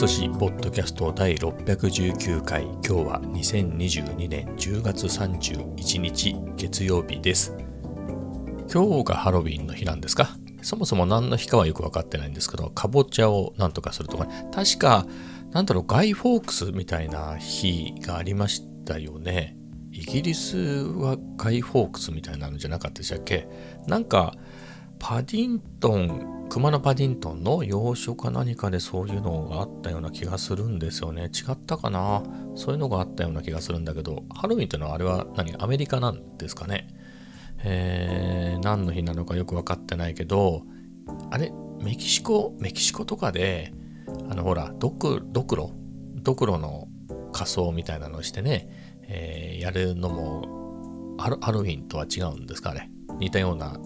スト誌ポッドキャスト第619回今日は2022年10月31日月曜日です。今日がハロウィンの日なんですか？そもそも何の日かはよく分かってないんですけどかぼちゃをなんとかするとか、ね、確かなんだろうガイ・フォークスみたいな日がありましたよね。イギリスはガイ・フォークスみたいなのじゃなかったでしたっけ？なんかパディントン、熊のパディントンの洋書か何かでそういうのがあったような気がするんですよね。違ったかな？そういうのがあったような気がするんだけど、ハロウィンっていうのはあれは何？アメリカなんですかね？えー、何の日なのかよく分かってないけど、あれ、メキシコ、メキシコとかで、あのほら、ドクドクロ？ドクロの仮装みたいなのをしてね、えー、やるのもハロウィンとは違うんですか？ね。似たような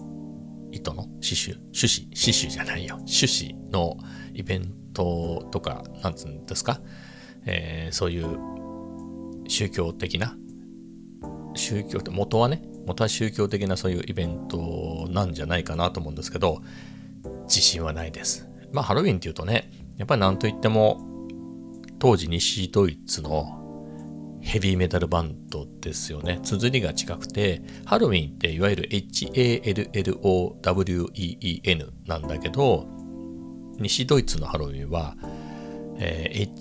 糸の刺繍、種子、刺繍じゃないよ、種子のイベントとか、なんつうんですか、えー、そういう宗教的な、宗教って元はね、元は宗教的なそういうイベントなんじゃないかなと思うんですけど、自信はないです。まあハロウィンっていうとね、やっぱりなんといっても、当時西ドイツのヘビーメタルバンドですよね。綴りが近くて、ハロウィンっていわゆる HALLOWEEN なんだけど、西ドイツのハロウィンは、えー、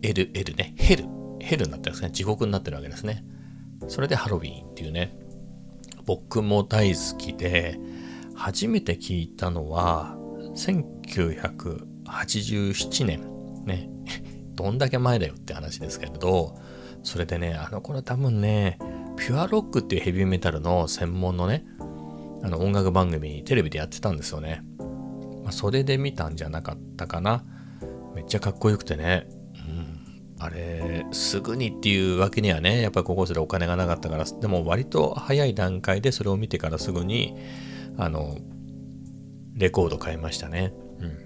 HELL ね、ヘル、ヘルになってるんですね。地獄になってるわけですね。それでハロウィンっていうね、僕も大好きで、初めて聞いたのは、1987年、ね、どんだけ前だよって話ですけれど、それでね、あの頃多分ね、ピュアロックっていうヘビーメタルの専門のね、あの音楽番組テレビでやってたんですよね。まあ、それで見たんじゃなかったかな。めっちゃかっこよくてね。うん、あれ、すぐにっていうわけにはね、やっぱり高校生でお金がなかったから、でも割と早い段階でそれを見てからすぐに、あの、レコード買いましたね。うん。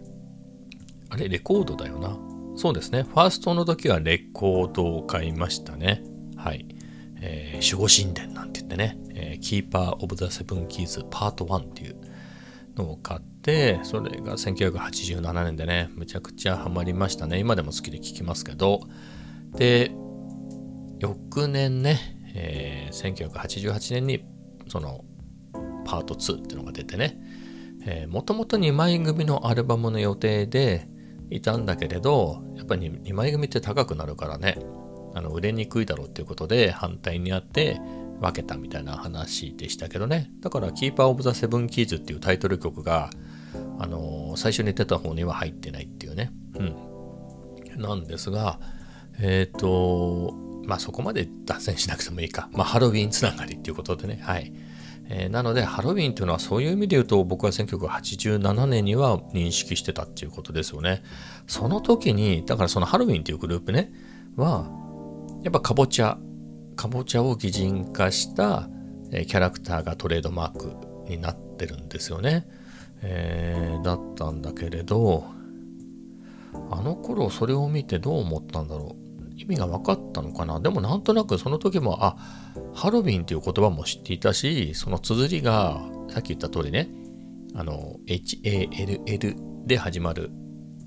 あれ、レコードだよな。そうですね。ファーストの時はレコードを買いましたね。はい。えー、守護神殿なんて言ってね、えー、キーパー・オブ・ザ・セブン・キーズ・パート1っていうのを買って、それが1987年でね、むちゃくちゃハマりましたね。今でも好きで聴きますけど。で、翌年ね、えー、1988年にそのパート2っていうのが出てね、もともと2枚組のアルバムの予定で、いたんだけれどやっぱり2枚組って高くなるからね。あの売れにくいだろうっていうことで反対にあって分けたみたいな話でしたけどね。だから「キーパー・オブ・ザ・セブン・キーズ」っていうタイトル曲があの最初に出た方には入ってないっていうね。うん。なんですがえっ、ー、とまあそこまで脱線しなくてもいいか。まあハロウィンつながりっていうことでね。はい。えー、なのでハロウィンというのはそういう意味で言うと僕は1987年には認識してたっていうことですよね。その時にだからそのハロウィンっていうグループねはやっぱかぼちゃかぼちゃを擬人化した、キャラクターがトレードマークになってるんですよね。えー、だったんだけれどあの頃それを見てどう思ったんだろう意味が分かったのかな？でもなんとなくその時もあハロウィンっていう言葉も知っていたしその綴りがさっき言った通りねあの HALL で始まる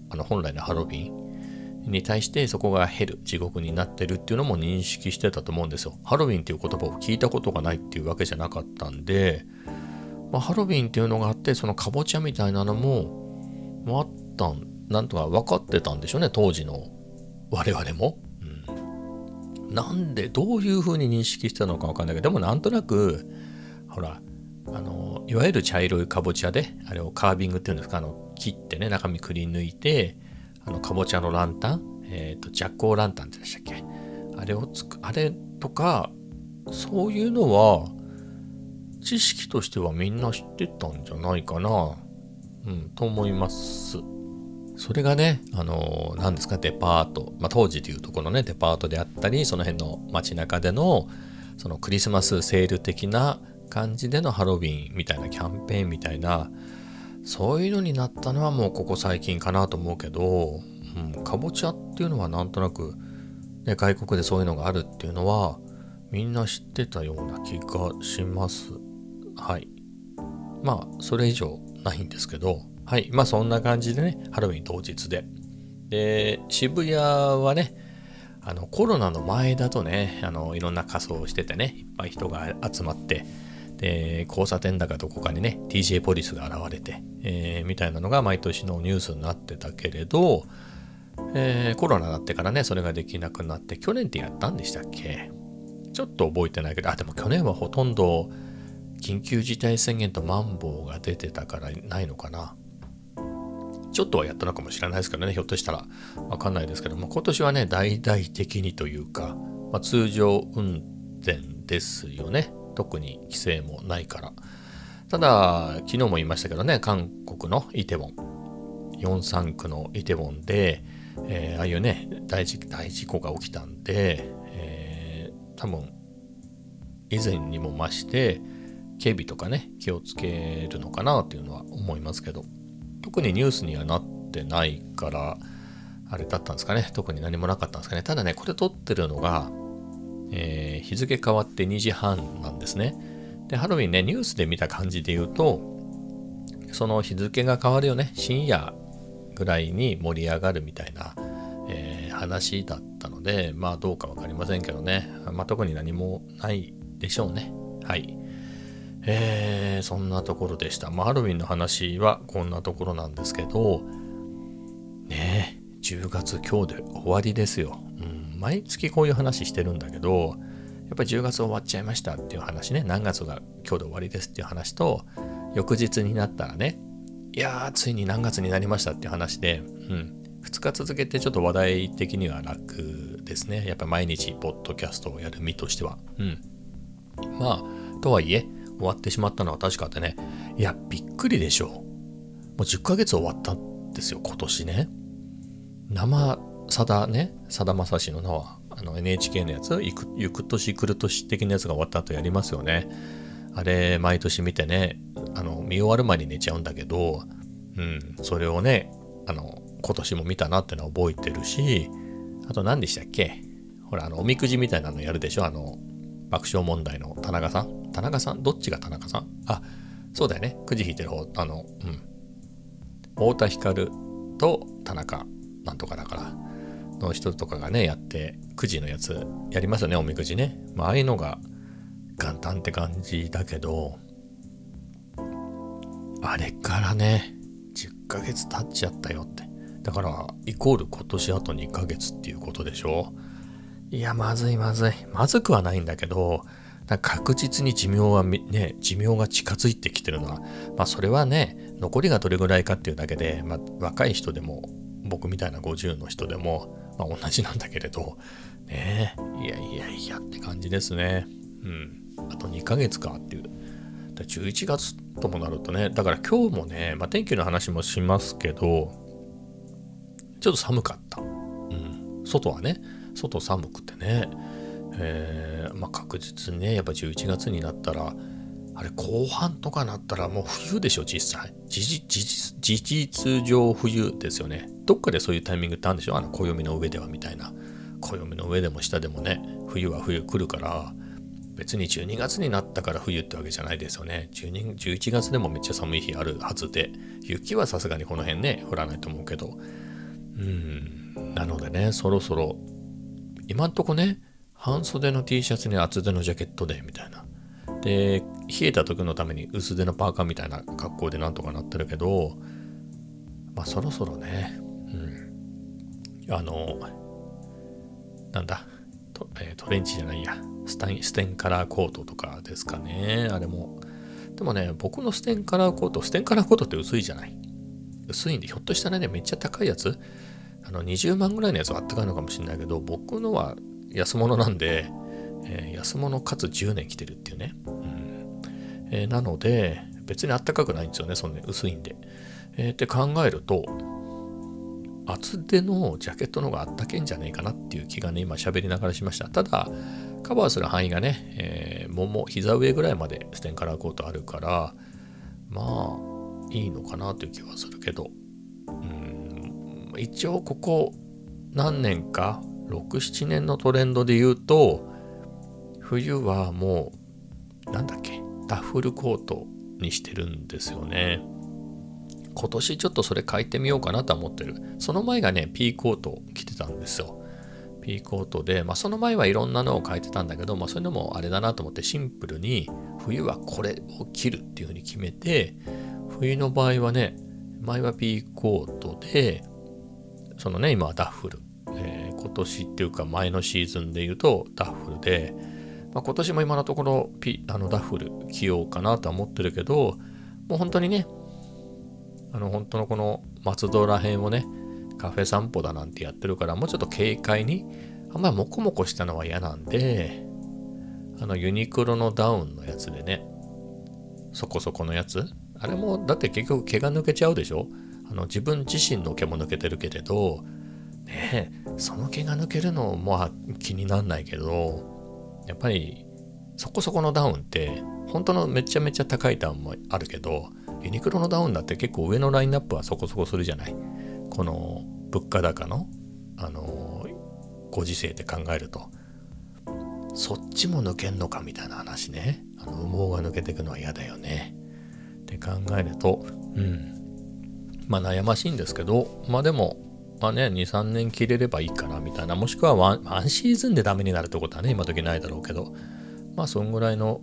あの本来のハロウィンに対してそこがヘル地獄になってるっていうのも認識してたと思うんですよ。ハロウィンっていう言葉を聞いたことがないっていうわけじゃなかったんで、まあ、ハロウィンっていうのがあってそのかぼちゃみたいなのもあったんなんとか分かってたんでしょうね当時の我々も。なんでどういうふうに認識したのかわかんないけどでもなんとなくほらあのいわゆる茶色いかぼちゃであれをカービングっていうんですかあの切ってね中身くり抜いてあのかぼちゃのランタンえっ、ー、とジャッコーランタンってでしたっけ？あれをつくあれとかそういうのは知識としてはみんな知ってたんじゃないかなうんと思います。それがね、あの、何ですか、デパート、まあ、当時でいうとこのね、デパートであったり、その辺の街中での、そのクリスマスセール的な感じでのハロウィンみたいなキャンペーンみたいな、そういうのになったのはもうここ最近かなと思うけど、うん、かぼちゃっていうのはなんとなく、ね、外国でそういうのがあるっていうのは、みんな知ってたような気がします。はい。まあ、それ以上ないんですけど、はい。まあそんな感じでね、ハロウィン当日で。で、渋谷はね、あのコロナの前だとね、あのいろんな仮装をしててね、いっぱい人が集まって、で、交差点だかどこかにね、DJ ポリスが現れて、えー、みたいなのが毎年のニュースになってたけれど、えー、コロナになってからね、それができなくなって、去年ってやったんでしたっけ？ちょっと覚えてないけど、あ、でも去年はほとんど緊急事態宣言とマンボウが出てたからないのかな。ちょっとはやったのかもしれないですけどね、ひょっとしたらわかんないですけども、今年はね、大々的にというか、まあ、通常運転ですよね。特に規制もないから。ただ、昨日も言いましたけどね、韓国のイテウォン、43区のイテウォンで、えー、ああいうね大事、大事故が起きたんで、えー、多分、以前にも増して、警備とかね、気をつけるのかなというのは思いますけど、特にニュースにはなってないから、あれだったんですかね。特に何もなかったんですかね。ただね、これ撮ってるのが、えー、日付変わって2時半なんですね。で、ハロウィンね、ニュースで見た感じで言うと、その日付が変わるよね、深夜ぐらいに盛り上がるみたいな、えー、話だったので、まあどうかわかりませんけどね。まあ特に何もないでしょうね。はい。えー、そんなところでした。まあ、ハロウィンの話はこんなところなんですけど、ねえ、10月今日で終わりですよ。うん、毎月こういう話してるんだけど、やっぱり10月終わっちゃいましたっていう話ね、何月が今日で終わりですっていう話と、翌日になったらね、いやー、ついに何月になりましたっていう話で、うん、2日続けてちょっと話題的には楽ですね。やっぱ毎日ポッドキャストをやる身としては。うん。まあ、とはいえ、終わってしまったのは確かでね、いや、びっくりでしょう。もう10ヶ月終わったんですよ、今年ね。生さだね、さだまさしの名は、あの NHK のやつ、ゆくゆく年来る年的なやつが終わった後やりますよね。あれ、毎年見てね、あの、見終わる前に寝ちゃうんだけど、うん、それをね、あの、今年も見たなってのは覚えてるし、あと何でしたっけ？ほら、あの、おみくじみたいなのやるでしょ？あの、爆笑問題の田中さん？田中さん？どっちが田中さん？あ、そうだよね。くじ引いてる方、あの、うん。太田光と田中なんとかだから、の人とかがね、やって、くじのやつやりますよね、おみくじね。まあ、ああいうのが元旦って感じだけど、あれからね、10ヶ月経っちゃったよって。だから、イコール今年あと2ヶ月っていうことでしょ？いや、まずいまずい。まずくはないんだけど、確実に寿命はね、寿命が近づいてきてるのは、まあそれはね、残りがどれぐらいかっていうだけで、まあ若い人でも、僕みたいな50の人でも、まあ同じなんだけれど、ねいやいやいやって感じですね。うん。あと2ヶ月かっていう。11月ともなるとね、だから今日もね、まあ天気の話もしますけど、ちょっと寒かった。うん。外はね。外寒くてね、えー、まあ、確実にねやっぱ11月になったらあれ後半とかなったらもう冬でしょ実際。事実事実上冬ですよね。どっかでそういうタイミングってあるんでしょ？あの暦の上ではみたいな。暦の上でも下でもね冬は冬来るから別に12月になったから冬ってわけじゃないですよね。12 11月でもめっちゃ寒い日あるはずで。雪はさすがにこの辺ね降らないと思うけど。うん。なのでねそろそろ今んとこね、半袖の T シャツに厚手のジャケットで、みたいな。で、冷えた時のために薄手のパーカーみたいな格好でなんとかなってるけど、まあそろそろね、うん。あの、なんだ、ト,、えー、トレンチじゃないや、スタイ、ステンカラーコートとかですかね、あれも。でもね、僕のステンカラーコート、ステンカラーコートって薄いじゃない。薄いんで、ひょっとしたらね、めっちゃ高いやつ、あの20万ぐらいのやつはあったかいのかもしれないけど、僕のは安物なんで、えー、安物かつ10年着てるっていうね。うんえー、なので、別にあったかくないんですよね、そんな薄いんで。えー、って考えると、厚手のジャケットの方があったけんじゃねえかなっていう気がね、今喋りながらしました。ただ、カバーする範囲がね、えー、もも、膝上ぐらいまでステンカラーコートあるから、まあ、いいのかなという気はするけど、一応ここ何年か67年のトレンドで言うと冬はもうなんだっけダッフルコートにしてるんですよね今年ちょっとそれ変えてみようかなと思ってる。その前がね、P コート着てたんですよ。P コートで、まあ、その前はいろんなのを変えてたんだけど、まあ、そういうのもあれだなと思ってシンプルに冬はこれを着るっていうふうに決めて冬の場合はね前は P コートでそのね今はダッフル、えー、今年っていうか前のシーズンで言うとダッフルで、まあ、今年も今のところ、P、あのダッフル着ようかなとは思ってるけどもう本当にねあの本当のこの松戸ら辺をねカフェ散歩だなんてやってるからもうちょっと軽快にあんまりモコモコしたのは嫌なんであのユニクロのダウンのやつでねそこそこのやつ。あれもだって結局毛が抜けちゃうでしょ？あの自分自身の毛も抜けてるけれどねその毛が抜けるのも気になんないけどやっぱりそこそこのダウンって本当のめちゃめちゃ高いダウンもあるけどユニクロのダウンだって結構上のラインナップはそこそこするじゃない。この物価高の、あのご時世で考えると。そっちも抜けんのかみたいな話ね。あの羽毛が抜けていくのは嫌だよね。って考えるとうん。まあ悩ましいんですけどまあでもまあね23年切れればいいかなみたいな。もしくはワンワンシーズンでダメになるってことはね今時ないだろうけど。まあそんぐらいの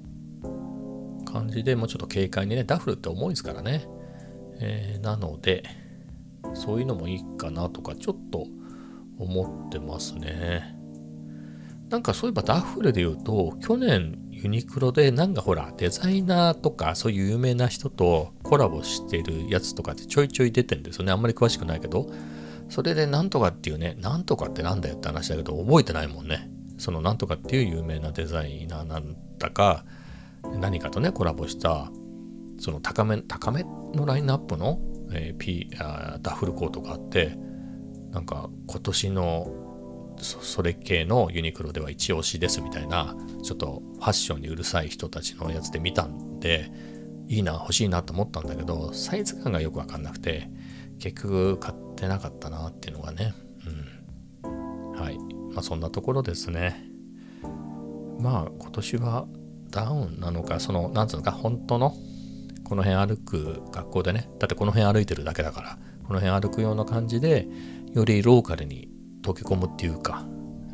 感じでもうちょっと軽快にねダフルって重いですからね、えー、なのでそういうのもいいかなとかちょっと思ってますね。なんかそういえばダッフルで言うと去年ユニクロでなんかほらデザイナーとかそういう有名な人とコラボしてるやつとかってちょいちょい出てんですよね。あんまり詳しくないけど。それでなんとかっていうね、なんとかってなんだよって話だけど覚えてないもんね。そのなんとかっていう有名なデザイナーなんだか何かとねコラボしたその高め高めのラインナップのえー、P あダッフルコートがあってなんか今年のそれ系のユニクロでは一押しですみたいなちょっとファッションにうるさい人たちのやつで見たんでいいな欲しいなと思ったんだけどサイズ感がよくわかんなくて結局買ってなかったなっていうのがねうん。はい。まあそんなところですね。まあ今年はダウンなのかそのなんつうのか本当のこの辺歩く学校でね。だってこの辺歩いてるだけだからこの辺歩くような感じでよりローカルに溶け込むっていうか、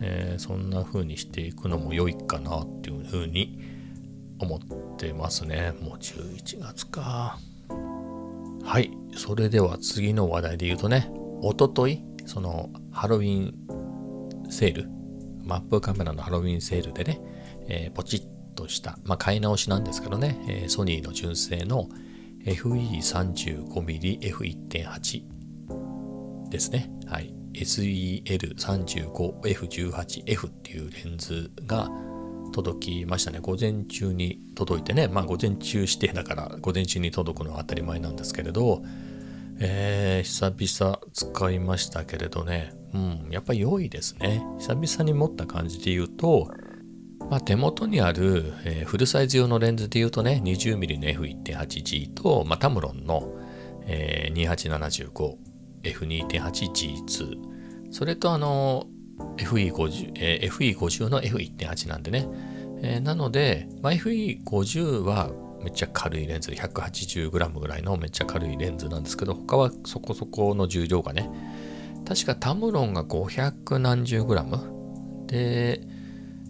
えー、そんな風にしていくのも良いかなっていう風に思ってますねもう11月かはいそれでは次の話題で言うとねおとといそのハロウィンセールマップカメラのハロウィンセールでね、えー、ポチッとした、まあ、買い直しなんですけどね、えー、ソニーの純正の FE35mmF1.8 ですね。はい。SEL35F18F っていうレンズが届きましたね。午前中に届いてね、まあ午前中指定だから午前中に届くのは当たり前なんですけれど、えー、久々使いましたけれどね、うん、やっぱ良いですね。久々に持った感じで言うと、まあ、手元にある、えー、フルサイズ用のレンズで言うとね、20mm の F1.8G と、まあ、タムロンの、えー、F2.8G2、それとあの、FE50、えー、FE50 の F1.8 なんでね。えー、なので、まあ、FE50 はめっちゃ軽いレンズで、180g ぐらいのめっちゃ軽いレンズなんですけど、他はそこそこの重量がね、確かタムロンが500何十グラムで、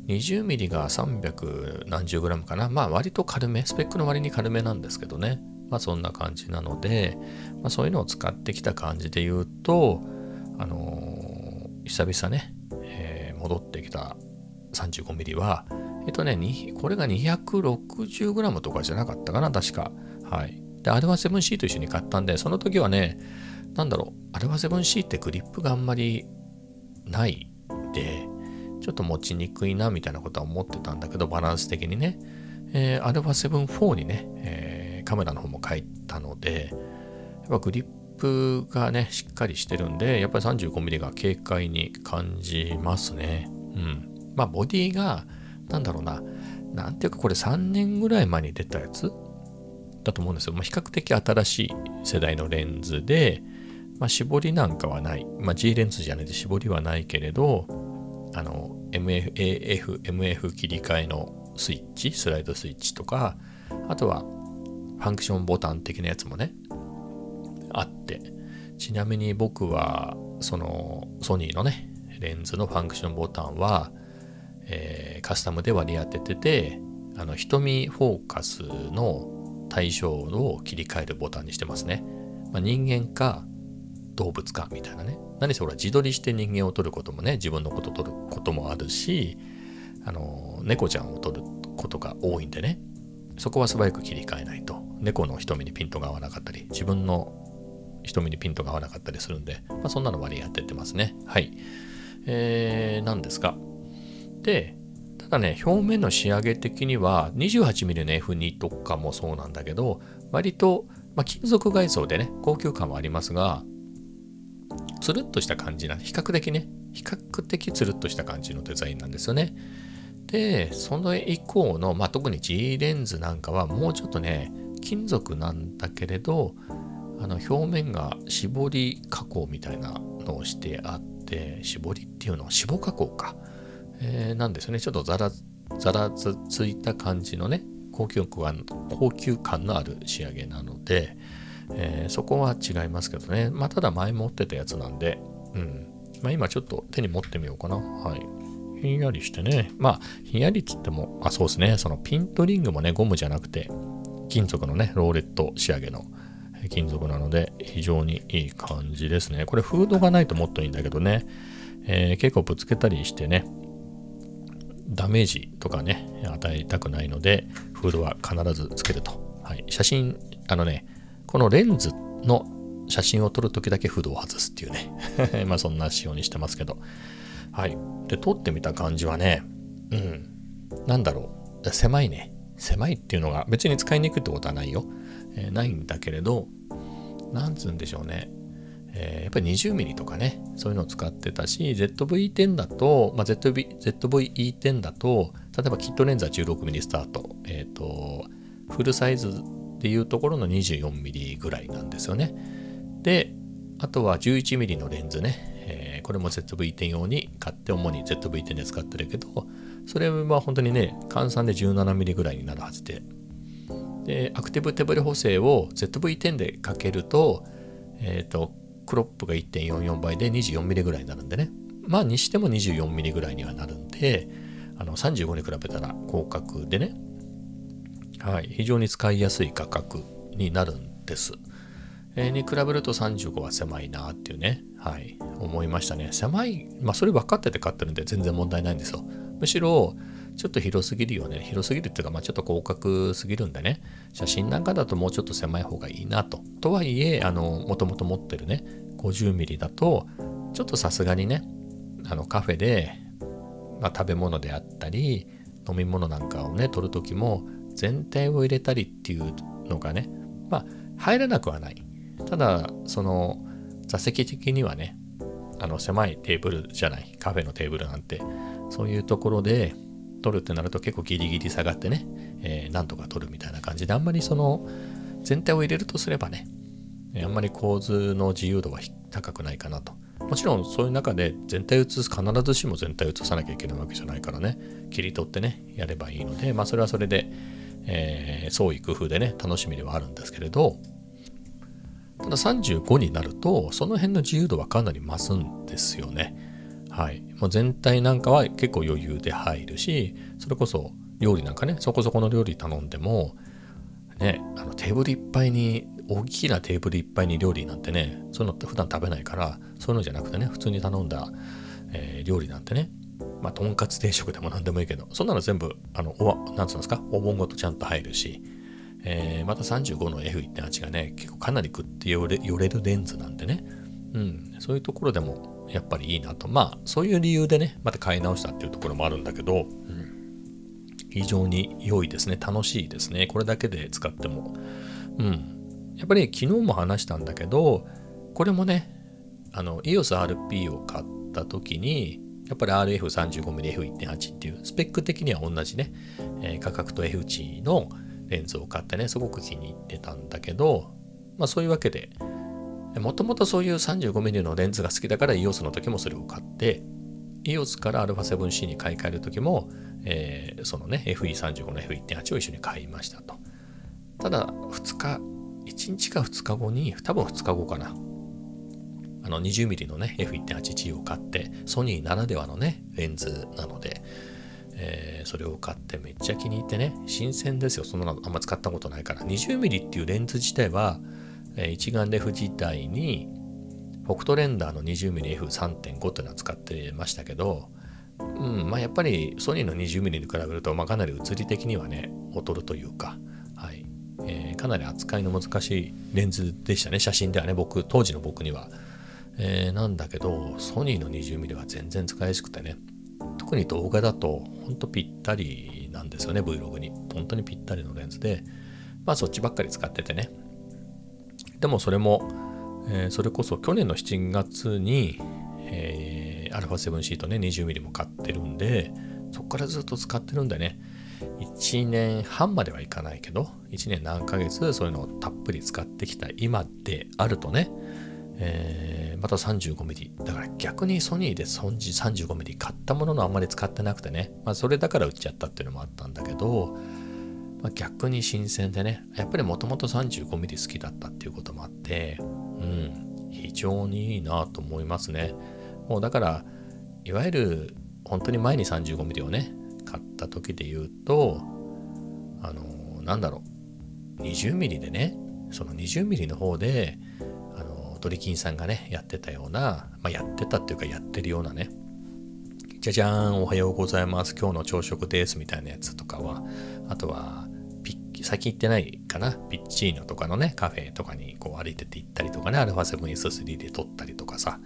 20ミリが300何十グラムかな。まあ割と軽め、スペックの割に軽めなんですけどね。まあそんな感じなので、まあ、そういうのを使ってきた感じで言うと、あのー、久々ね、えー、戻ってきた35ミリは、えっとね、これが260グラムとかじゃなかったかな、確か。はい。で、アルファ 7C と一緒に買ったんで、その時はね、なんだろう、アルファ 7C ってグリップがあんまりないで、ちょっと持ちにくいなみたいなことは思ってたんだけど、バランス的にね。えー、α7 4にね、えー、カメラの方も書いたので、やっぱグリップがね、しっかりしてるんで、やっぱり 35mm が軽快に感じますね。うん。まあ、ボディが、なんだろうな、なんていうかこれ3年ぐらい前に出たやつ？だと思うんですよ。まあ、比較的新しい世代のレンズで、まあ、絞りなんかはない。まあ、G レンズじゃないで絞りはないけれど、あの MF、AF、MF 切り替えのスイッチ、スライドスイッチとか、あとはファンクションボタン的なやつもね、あって。ちなみに僕はそのソニーのねレンズのファンクションボタンは、えー、カスタムで割り当てててあの瞳フォーカスの対象を切り替えるボタンにしてますね、まあ、人間か動物かみたいなね。何せほら自撮りして人間を撮ることもね自分のこと撮ることもあるしあの猫ちゃんを撮ることが多いんでね。そこは素早く切り替えない猫の瞳にピントが合わなかったり自分の瞳にピントが合わなかったりするんで、まあ、そんなの割り当ててますね。はい。えー、なんですかでただね表面の仕上げ的には 28mm の F2 とかもそうなんだけど割と、まあ、金属外装でね高級感はありますがつるっとした感じな比較的ね比較的つるっとした感じのデザインなんですよね。でその以降の、まあ、特に G レンズなんかはもうちょっとね金属なんだけれどあの表面が絞り加工みたいなのをしてあって絞りっていうのは脂肪加工か、えー、なんですよねちょっとザラザラつついた感じのね高級感高級感のある仕上げなので、えー、そこは違いますけどね。まあ、ただ前持ってたやつなんで、うん。まあ、今ちょっと手に持ってみようかな。はい。ひんやりしてね。まあ、ひんやりっつっても、あ、そうですね。そのピントリングもね、ゴムじゃなくて、金属のね、ローレット仕上げの金属なので、非常にいい感じですね。これ、フードがないともっといいんだけどね、えー、結構ぶつけたりしてね、ダメージとかね、与えたくないので、フードは必ずつけると。はい。写真、あのね、このレンズの写真を撮るときだけフードを外すっていうね まあそんな仕様にしてますけど。はい。で、撮ってみた感じはね、うん。なんだろう。狭いね。狭いっていうのが別に使いにくいってことはないよ。えー、ないんだけれど、なんつうんでしょうね。えー、やっぱり 20mm とかね、そういうのを使ってたし、ZV-10 だと、まあ、ZV、ZV-E10 だと、例えばキットレンズは 16mm スタート、えっ、ー、と、フルサイズっていうところの 24mm ぐらいなんですよね。で、あとは 11mm のレンズね、えー、これも ZV-10 用に買って主に ZV-10 で使ってるけど、それは本当にね、換算で 17mm ぐらいになるはずで、で、アクティブ手ブレ補正を ZV-10 でかけると、えっ、ー、と、クロップが1.44倍で 24mm ぐらいになるんでね。まあ、にしても 24mm ぐらいにはなるんで、あの35に比べたら広角でね、はい、非常に使いやすい価格になるんです。えー、に比べると35は狭いなっていうね、はい、思いましたね。狭い、まあそれ分かってて買ってるんで全然問題ないんですよ。むしろ、ちょっと広すぎるよね。広すぎるっていうか、まあちょっと広角すぎるんでね、写真なんかだともうちょっと狭い方がいいなと。とはいえ、あの、もともと持ってるね、50ミリだと、ちょっとさすがにね、あのカフェで、まあ、食べ物であったり、飲み物なんかをね、取るときも、全体を入れたりっていうのがね、まあ、入らなくはない。ただ、その、座席的にはね、あの、狭いテーブルじゃない、カフェのテーブルなんて、そういうところで取るってなると結構ギリギリ下がってね、えー、なんとか取るみたいな感じで、あんまりその、全体を入れるとすればね、あんまり構図の自由度は高くないかなと。もちろんそういう中で全体写す必ずしも全体写さなきゃいけないわけじゃないからね切り取ってねやればいいのでまあそれはそれでえー、創意工夫でね楽しみではあるんですけれどただ35になるとその辺の自由度はかなり増すんですよね。はい、もう全体なんかは結構余裕で入るしそれこそ料理なんかねそこそこの料理頼んでもねあのテーブルいっぱいに大きなテーブルいっぱいに料理なんてねそういうのって普段食べないからそういうのじゃなくてね普通に頼んだ、えー、料理なんてねまあ、とんかつ定食でも何でもいいけど、そんなの全部、あの、お、なんつうんですか、お盆ごとちゃんと入るし、えー、また35の F1.8 がね、結構かなりグッて寄れ寄れるレンズなんでね、うん、そういうところでもやっぱりいいなと。まあ、そういう理由でね、また買い直したっていうところもあるんだけど、うん、非常に良いですね。楽しいですね。これだけで使っても。うん。やっぱり昨日も話したんだけど、これもね、あの、EOS RP を買った時に、やっぱり RF35mmF1.8 っていうスペック的には同じね、えー、価格と F 値のレンズを買ってね、すごく気に入ってたんだけど、まあそういうわけで、もともとそういう 35mm のレンズが好きだから EOS の時もそれを買って、EOS から α7C に買い替える時も、えー、そのね、FE35 の F1.8 を一緒に買いましたと。ただ、2日、1日か2日後に、多分2日後かな。あの 20mm のね、F1.8G を買って、ソニーならではのね、レンズなので、えー、それを買ってめっちゃ気に入ってね、新鮮ですよ。そんなのあんま使ったことないから。20mm っていうレンズ自体は、えー、一眼レフ自体に、フォクトレンダーの 20mmF3.5 っていうのは使ってましたけど、うん、まあやっぱりソニーの 20mm に比べると、まあ、かなり物理的にはね、劣るというか、はい。えー、かなり扱いの難しいレンズでしたね、写真ではね、僕、当時の僕には。えー、なんだけど、ソニーの 20mm は全然使いやすくてね、特に動画だとほんとぴったりなんですよね Vlog に。本当にぴったりのレンズでまあそっちばっかり使っててね。でもそれも、えー、それこそ去年の7月に、えー、α7C とね 20mm も買ってるんでそこからずっと使ってるんでね1年半まではいかないけど1年何ヶ月そういうのをたっぷり使ってきた今であるとねえー、また 35mm。だから逆にソニーで 35mm 買ったもののあんまり使ってなくてね、まあそれだから売っちゃったっていうのもあったんだけど、まあ、逆に新鮮でね、やっぱりもともと 35mm 好きだったっていうこともあって、うん、非常にいいなと思いますね。もうだから、いわゆる本当に前に 35mm をね、買った時で言うと、あの、なんだろう、20mm でね、その 20mm の方で、あのドリキンさんがね、やってたような、まあ、やってたっていうかやってるようなね、じゃじゃーん、おはようございます、今日の朝食ですみたいなやつとかは、あとは、先行ってないかな？ピッチーノとかのね、カフェとかにこう歩いてて行ったりとかね、アルファ 7S3 で撮ったりとかさ、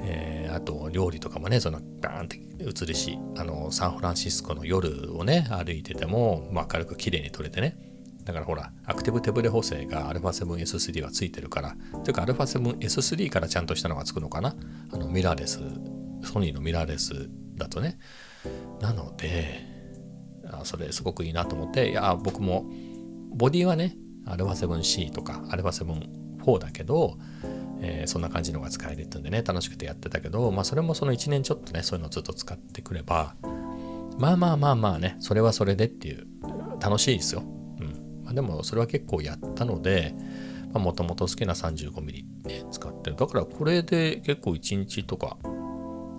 えー、あと料理とかもねそのバーンって映るしあのサンフランシスコの夜をね歩いてても、まあ、明るく綺麗に撮れてね。だからほらアクティブ手ブレ補正が α7S3 はついてるから。というか α7S3 からちゃんとしたのがつくのかな？あのミラーレスソニーのミラーレスだとね。なのであそれすごくいいなと思っていや僕もボディはね、α7C とか α7-4 だけど、えー、そんな感じのが使えるってんでね、楽しくてやってたけど、まあそれもその1年ちょっとね、そういうのをずっと使ってくれば、まあまあまあまあね、それはそれでっていう、楽しいですよ。うんまあ、でもそれは結構やったので、もともと好きな 35mm ね、使ってる。だからこれで結構1日とか、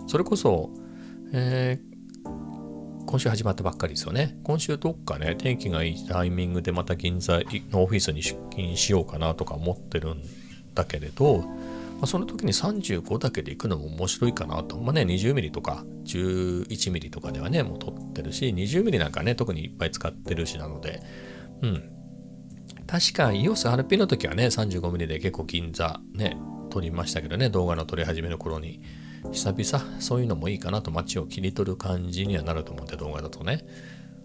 それこそ、えー、今週始まったばっかりですよね。今週どっかね、天気がいいタイミングでまた銀座のオフィスに出勤しようかなとか思ってるんだけれど、まあ、その時に35だけで行くのも面白いかなと。まあね、20mm とか 11mm とかではね、もう撮ってるし、20mm なんかね、特にいっぱい使ってるしなので、うん。確か EOSRP の時はね、35mm で結構銀座ね、撮りましたけどね、動画の撮り始めの頃に。久々、そういうのもいいかなと街を切り取る感じにはなると思って、動画だとね。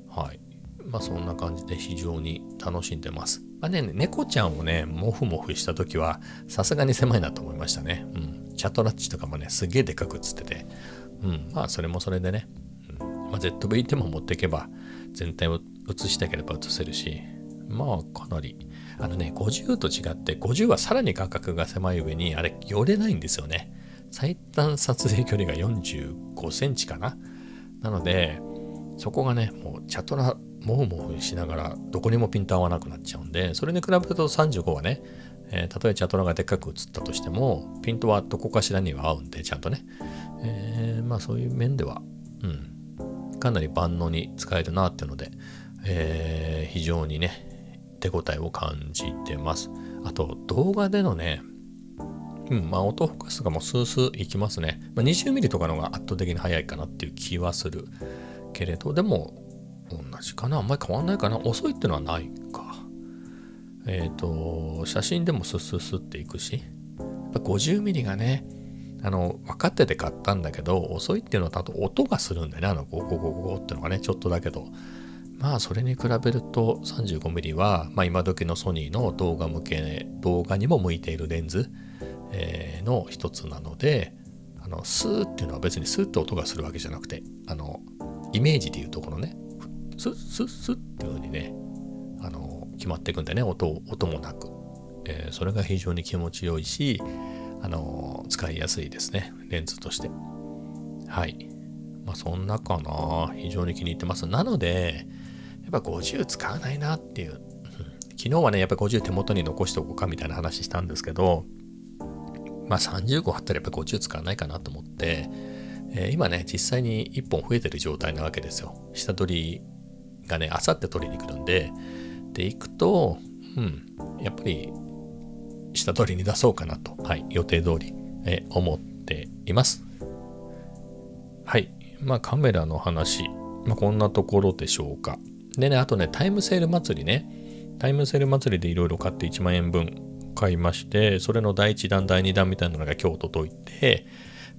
はい。まあそんな感じで非常に楽しんでます。まあね、猫ちゃんをね、モフモフした時は、さすがに狭いなと思いましたね。うん。チャットラッチとかもね、すげえでかく映ってて。うん。まあそれもそれでね。うん、まあ ZV でも持っていけば、全体を映したければ映せるし、まあかなりあのね50と違って50はさらに価格が狭い上にあれ寄れないんですよね最短撮影距離が45センチかな。なのでそこがねもうチャトラモフモフしながらどこにもピント合わなくなっちゃうんでそれに比べると35はね、えー、たとえチャトラがでっかく映ったとしてもピントはどこかしらには合うんでちゃんとね、えー、まあそういう面ではうん。かなり万能に使えるなっていうので、えー、非常にね手応えを感じてます。あと動画でのね、うん、まあオートフォーカスがもうスースーいきますね。まあ、20mm とかのが圧倒的に速いかなっていう気はするけれど、でも同じかなあんまり変わんないかな遅いっていうのはないか。えっ、ー、と、写真でもスッスッスっていくし、やっぱ 50mm がね、あの、分かってて買ったんだけど、遅いっていうのはたと音がするんだよね。あの、ゴゴゴゴゴってのがね、ちょっとだけど。まあそれに比べると 35mm は、まあ、今時のソニーの動画向け動画にも向いているレンズ、え、の一つなのであのスーっていうのは別にスーって音がするわけじゃなくてあのイメージでいうところねスッスッスッっていう風にねあの決まっていくんでね音音もなく、えー、それが非常に気持ちよいしあの使いやすいですねレンズとして。はい。まあそんなかな非常に気に入ってます。なのでやっぱ50使わないなっていう、昨日はね、やっぱ50手元に残しておこうかみたいな話したんですけど、まあ30個あったらやっぱり50使わないかなと思って、えー、今ね、実際に1本増えてる状態なわけですよ。下取りがね、あさって取りに来るんで、で、行くと、うん、やっぱり下取りに出そうかなと、はい、予定通り、えー、思っています。はい。まあカメラの話、まあ、こんなところでしょうか。でね、あとね、タイムセール祭りね。タイムセール祭りでいろいろ買って1万円分買いまして、それの第1弾、第2弾みたいなのが今日届いて、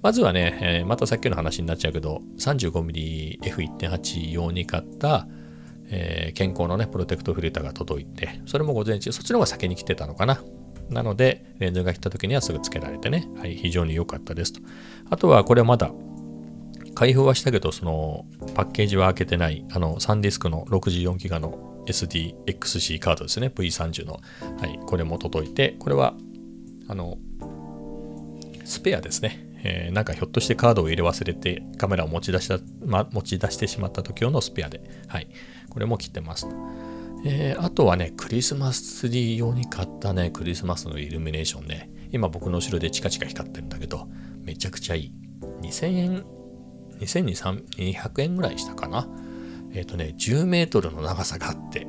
まずはね、えー、またさっきの話になっちゃうけど、35mmF1.8 用に買った、えー、健康のね、プロテクトフィルターが届いて、それも午前中、そっちの方が先に来てたのかな。なので、レンズが来た時にはすぐつけられてね、はい、非常に良かったですと。あとは、これはまだ開封はしたけど、そのパッケージは開けてない、あの、サンディスクの64ギガの SDXC カードですね、V30 の。はい、これも届いて、これは、あの、スペアですね。えー、なんかひょっとしてカードを入れ忘れてカメラを持ち出した、ま、持ち出してしまった時用のスペアで、はい、これも切ってます。えー、あとはね、クリスマスツリー用に買ったね、クリスマスのイルミネーションね、今僕の後ろでチカチカ光ってるんだけど、めちゃくちゃいい。2000円2200円ぐらいしたかな。えっ、ー、とね、10メートルの長さがあって、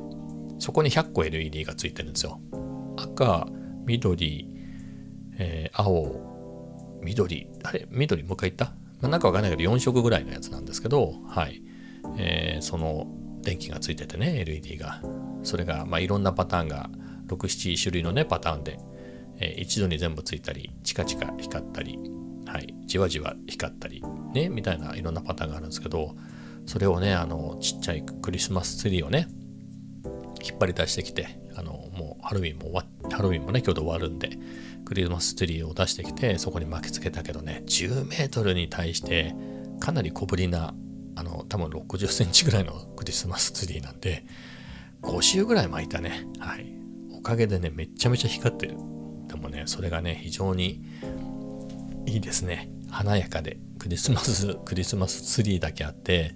そこに100個 LED がついてるんですよ。赤、緑、えー、青、緑、あれ緑もう一回言った、まあ、なんかわかんないけど4色ぐらいのやつなんですけど、はい。えー、その電気がついててね、LED が。それが、まあ、いろんなパターンが、6、7種類のね、パターンで、えー、一度に全部ついたり、チカチカ光ったり、はい、じわじわ光ったり、ね、みたいないろんなパターンがあるんですけど、それをね、あの、ちっちゃいクリスマスツリーをね、引っ張り出してきて、あの、もうハロウィンも終わハロウィンもね、今日で終わるんで、クリスマスツリーを出してきて、そこに巻きつけたけどね、10メートルに対して、かなり小ぶりな、あの、多分60センチぐらいのクリスマスツリーなんで、5周ぐらい巻いたね。はい。おかげでね、めちゃめちゃ光ってる。でもね、それがね、非常にいいですね華やかでクリスマスクリスマスツリーだけあって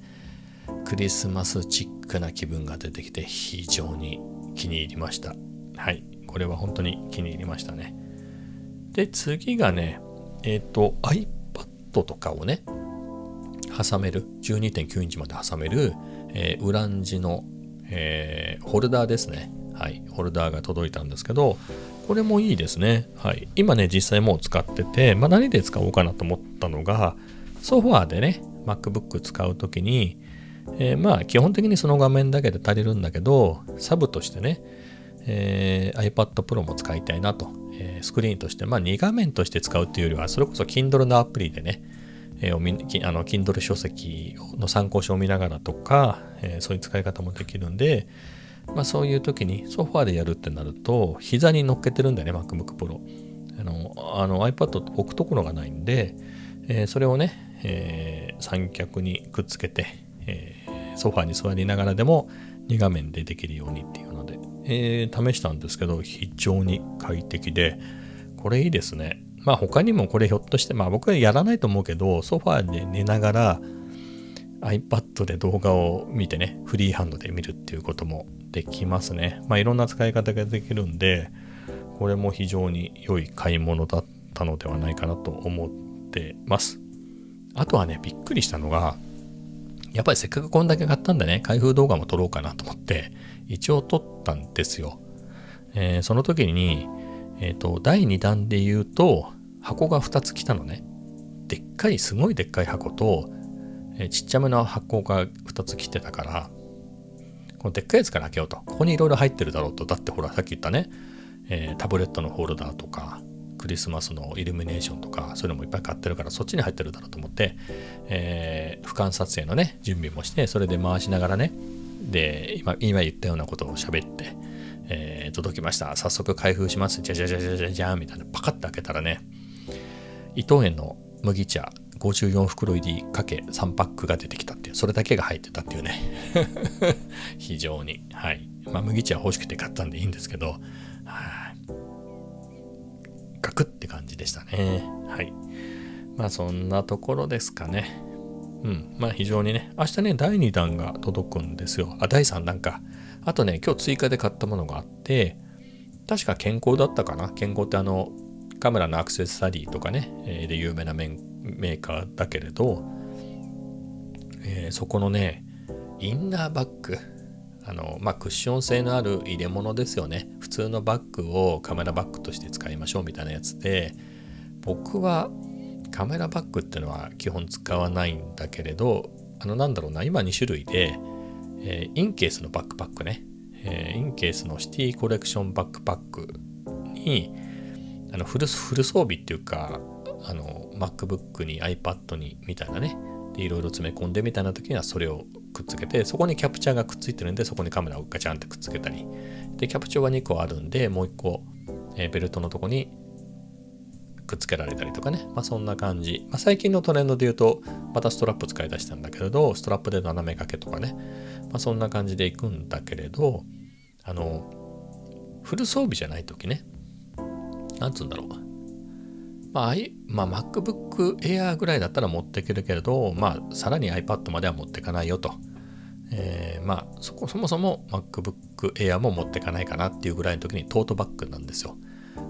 クリスマスチックな気分が出てきて非常に気に入りました。はい。これは本当に気に入りましたね。で次がねえっ、ー、と iPad とかをね挟める12.9インチまで挟める、えー、ウランジの、えー、ホルダーですね。はい。ホルダーが届いたんですけどこれもいいですね。はい。今ね、実際もう使ってて、まあ、何で使おうかなと思ったのが、ソファーでね、MacBook 使うときに、えー、まあ、基本的にその画面だけで足りるんだけど、サブとしてね、えー、iPad Pro も使いたいなと。えー、スクリーンとして、まあ、2画面として使うっていうよりは、それこそ Kindle のアプリでね、えー、あの Kindle 書籍の参考書を見ながらとか、えー、そういう使い方もできるんで、まあ、そういう時にソファーでやるってなると、膝に乗っけてるんだよね、MacBook Pro。あのあの iPad 置くところがないんで、えー、それをね、えー、三脚にくっつけて、えー、ソファーに座りながらでも2画面でできるようにっていうので、えー、試したんですけど、非常に快適で、これいいですね。まあ他にもこれひょっとして、まあ僕はやらないと思うけど、ソファーで寝ながら iPad で動画を見てね、フリーハンドで見るっていうこともできますね。まあいろんな使い方ができるんで、これも非常に良い買い物だったのではないかなと思ってます。あとはね、びっくりしたのが、やっぱりせっかくこんだけ買ったんでね、開封動画も撮ろうかなと思って、一応撮ったんですよ。えー、その時に、えっ、ー、と、第2弾で言うと、箱が2つ来たのね。でっかい、すごいでっかい箱と、えー、ちっちゃめの箱が2つ来てたから、このでっかいやつから開けようと。ここにいろいろ入ってるだろうと。だってほら、さっき言ったね、え、タブレットのホルダーとか、クリスマスのイルミネーションとか、そういうのもいっぱい買ってるから、そっちに入ってるだろうと思って、えー、俯瞰撮影のね、準備もして、それで回しながらね、で、今、今言ったようなことを喋って、えー、届きました。早速開封します。じゃじゃじゃじゃじゃじゃみたいな、パカッて開けたらね、伊藤園の麦茶54袋入りかけ3パックが出てきたっていう、それだけが入ってたっていうね。非常に。はい。まあ、麦茶欲しくて買ったんでいいんですけど、はい。ガクって感じでしたね。はい。まあ、そんなところですかね。うん。まあ、非常にね、明日ね、第2弾が届くんですよ。あ、第3弾か。あとね、今日追加で買ったものがあって、確か健康だったかな？健康ってあの、カメラのアクセサリーとかね、えー、で有名なメーカーだけれど、えー、そこのね、インナーバッグ、あの、まあ、クッション性のある入れ物ですよね。普通のバッグをカメラバッグとして使いましょうみたいなやつで、僕はカメラバッグっていうのは基本使わないんだけれど、あの、なんだろうな、今2種類で、えー、インケースのバックパックね、えー、インケースのシティコレクションバックパックに、あのフルフル装備っていうか、あの、MacBook に iPad にみたいなね、いろいろ詰め込んでみたいな時にはそれをくっつけて、そこにキャプチャーがくっついてるんで、そこにカメラをガチャンってくっつけたり、で、キャプチャーは2個あるんで、もう1個、えー、ベルトのとこにくっつけられたりとかね。まあそんな感じ。まあ最近のトレンドで言うと、またストラップ使い出したんだけれど、ストラップで斜め掛けとかね。まあそんな感じでいくんだけれど、あの、フル装備じゃない時ね。なんつうんだろう。まあ、まあ、MacBook Air ぐらいだったら持っていけるけれど、まあ、さらに iPad までは持っていかないよと。えー、まあそこ、そもそも MacBook Air も持ってかないかなっていうぐらいの時にトートバッグなんですよ。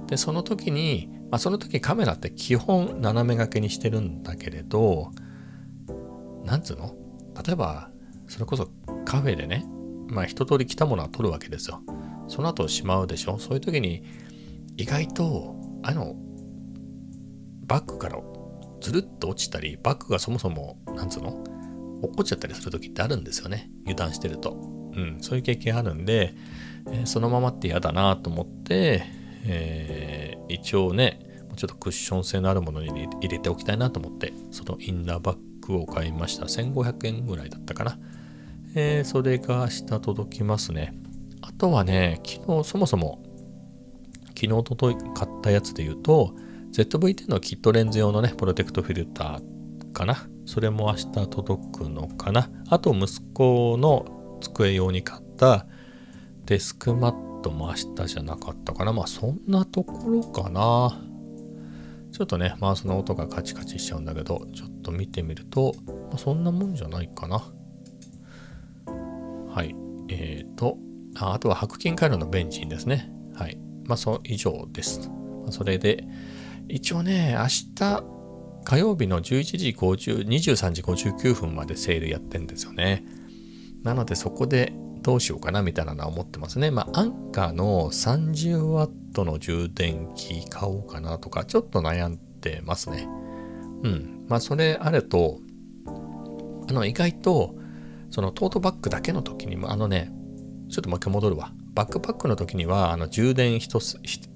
で、その時に、まあ、その時カメラって基本斜め掛けにしてるんだけれど、なんつうの？例えば、それこそカフェでね、まあ一通り来たものは撮るわけですよ。その後しまうでしょ？そういう時に、意外と、あの、バッグからずるっと落ちたり、バッグがそもそも、なんつうの？落っこっちゃったりする時ってあるんですよね。油断してると。うん、そういう経験あるんで、えー、そのままって嫌だなと思って、えー、一応ね、ちょっとクッション性のあるものに入れておきたいなと思って、そのインナーバッグを買いました。1500円ぐらいだったかな。えー、それが明日届きますね。あとはね、昨日そもそも、昨日届い買ったやつで言うと、ZV-10 のキットレンズ用のね、プロテクトフィルターかな。それも明日届くのかな。あと、息子の机用に買ったデスクマットも明日じゃなかったかな。まあそんなところかな。ちょっとね、マウスの音がカチカチしちゃうんだけど、ちょっと見てみると、まあ、そんなもんじゃないかな。はい。えーと、ああとは白金回路のベンチンですね。はい。まあ、そう以上です。まあ、それで、一応ね、明日、火曜日の11時50、23時59分までセールやってんですよね。なのでそこでどうしようかなみたいなのは思ってますね。まあ、アンカーの 30W の充電器買おうかなとか、ちょっと悩んでますね。うん。まあ、それあると、あの、意外と、そのトートバッグだけの時にも、あのね、ちょっともう一回戻るわ。バックパックの時には、あの、充電一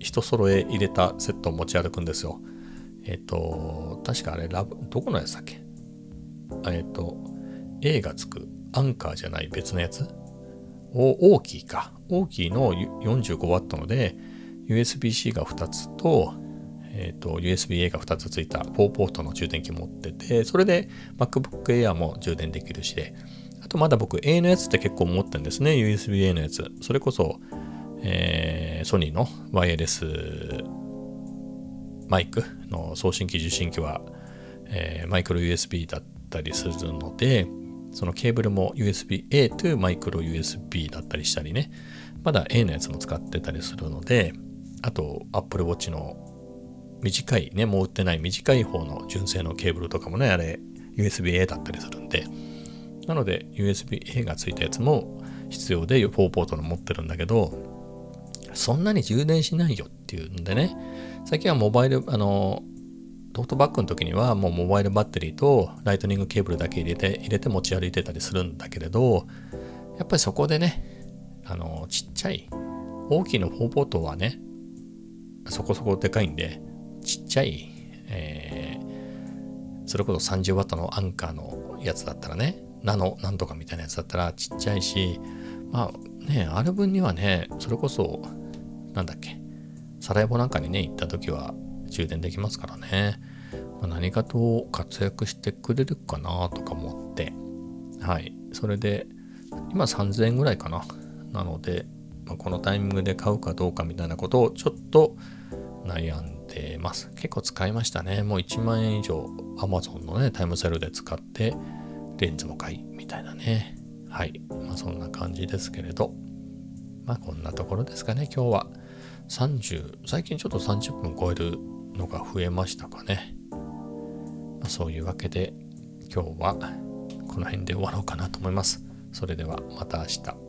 一揃え入れたセットを持ち歩くんですよ。えっ、ー、と、確かあれ、ラブ、どこのやつだっけ？えっ、ー、と、A がつく、アンカーじゃない別のやつ？大きいか。大きいの 45W ので、USB-C が2つと、えっ、ー、と、USB-A が2つついた4ポートの充電器持ってて、それで MacBook Air も充電できるしで、あとまだ僕 A のやつって結構持ってるんですね。USB-A のやつ。それこそ、えー、ソニーのワイヤレスマイクの送信機受信機は、えー、マイクロ USB だったりするので、そのケーブルも USB-A to マイクロ USB だったりしたりね、まだ A のやつも使ってたりするので、あと Apple Watch の短いね、もう売ってない短い方の純正のケーブルとかもね、あれ USB-A だったりするんで、なので USB-A がついたやつも必要で4ポートの持ってるんだけど、そんなに充電しないよっていうんでね、最近はモバイル、あの、トートバッグの時にはもうモバイルバッテリーとライトニングケーブルだけ入れて、入れて持ち歩いてたりするんだけれど、やっぱりそこでね、あの、ちっちゃい、大きいの4ポートはね、そこそこでかいんで、ちっちゃい、えー、それこそ 30W のアンカーのやつだったらね、ナノなんとかみたいなやつだったらちっちゃいし、まあね、ある分にはね、それこそ、なんだっけ、サラエボなんかにね、行った時は充電できますからね。まあ、何かと活躍してくれるかなとか思って、はい。それで、今3000円ぐらいかな。なので、まあ、このタイミングで買うかどうかみたいなことをちょっと悩んでます。結構使いましたね。もう1万円以上 Amazon のね、タイムセルで使って、レンズも買い、みたいなね。はい。まあそんな感じですけれど。まあこんなところですかね、今日は。30、最近ちょっと30分超えるのが増えましたかね。まあ、そういうわけで今日はこの辺で終わろうかなと思います。それではまた明日。